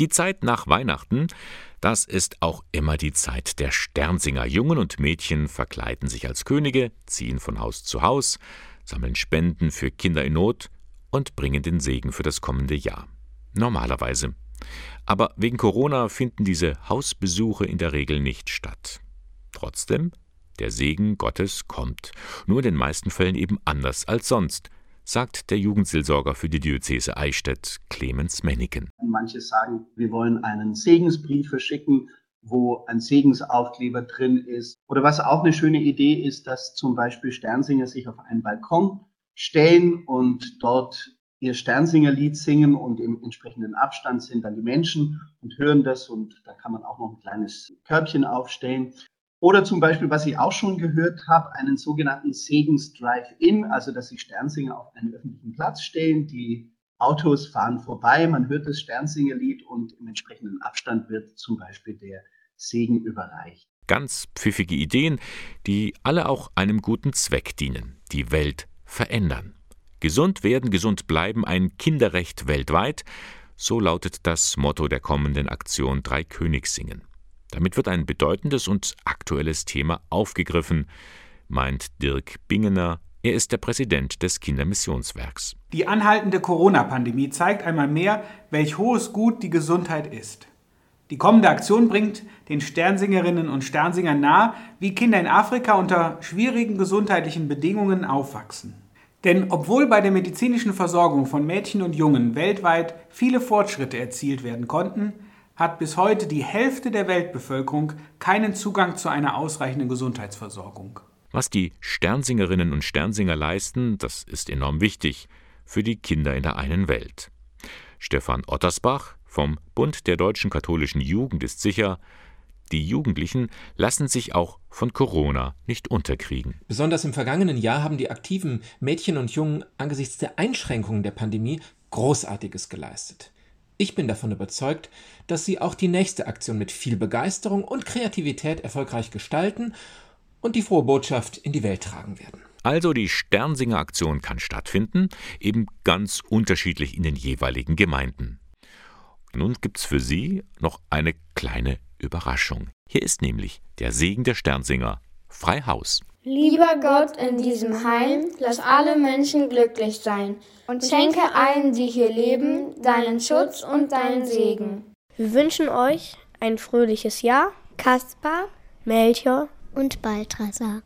Die Zeit nach Weihnachten, das ist auch immer die Zeit der Sternsinger. Jungen und Mädchen verkleiden sich als Könige, ziehen von Haus zu Haus, sammeln Spenden für Kinder in Not und bringen den Segen für das kommende Jahr. Normalerweise. Aber wegen Corona finden diese Hausbesuche in der Regel nicht statt. Trotzdem, der Segen Gottes kommt, nur in den meisten Fällen eben anders als sonst, sagt der Jugendseelsorger für die Diözese Eichstätt, Clemens Menniken. Manche sagen, wir wollen einen Segensbrief verschicken, wo ein Segensaufkleber drin ist. Oder was auch eine schöne Idee ist, dass zum Beispiel Sternsinger sich auf einen Balkon stellen und dort ihr Sternsingerlied singen und im entsprechenden Abstand sind dann die Menschen und hören das und da kann man auch noch ein kleines Körbchen aufstellen. Oder zum Beispiel, was ich auch schon gehört habe, einen sogenannten Segens-Drive-In, also dass sich Sternsinger auf einen öffentlichen Platz stellen, die Autos fahren vorbei, man hört das Sternsingerlied und im entsprechenden Abstand wird zum Beispiel der Segen überreicht. Ganz pfiffige Ideen, die alle auch einem guten Zweck dienen, die Welt verändern. Gesund werden, gesund bleiben, ein Kinderrecht weltweit, so lautet das Motto der kommenden Aktion Drei Königs singen. Damit wird ein bedeutendes und aktuelles Thema aufgegriffen, meint Dirk Bingener. Er ist der Präsident des Kindermissionswerks. Die anhaltende Corona-Pandemie zeigt einmal mehr, welch hohes Gut die Gesundheit ist. Die kommende Aktion bringt den Sternsingerinnen und Sternsingern nahe, wie Kinder in Afrika unter schwierigen gesundheitlichen Bedingungen aufwachsen. Denn obwohl bei der medizinischen Versorgung von Mädchen und Jungen weltweit viele Fortschritte erzielt werden konnten, hat bis heute die Hälfte der Weltbevölkerung keinen Zugang zu einer ausreichenden Gesundheitsversorgung. Was die Sternsingerinnen und Sternsinger leisten, das ist enorm wichtig für die Kinder in der einen Welt. Stefan Ottersbach vom Bund der deutschen katholischen Jugend ist sicher, die Jugendlichen lassen sich auch von Corona nicht unterkriegen. Besonders im vergangenen Jahr haben die aktiven Mädchen und Jungen angesichts der Einschränkungen der Pandemie Großartiges geleistet. Ich bin davon überzeugt, dass Sie auch die nächste Aktion mit viel Begeisterung und Kreativität erfolgreich gestalten und die frohe Botschaft in die Welt tragen werden. Also die Sternsinger Aktion kann stattfinden, eben ganz unterschiedlich in den jeweiligen Gemeinden. Nun gibt's für Sie noch eine kleine Überraschung. Hier ist nämlich der Segen der Sternsinger frei Haus. Lieber Gott, in diesem Heim, lass alle Menschen glücklich sein und schenke allen, die hier leben, deinen Schutz und deinen Segen. Wir wünschen euch ein fröhliches Jahr. Kaspar, Melchior und Balthasar.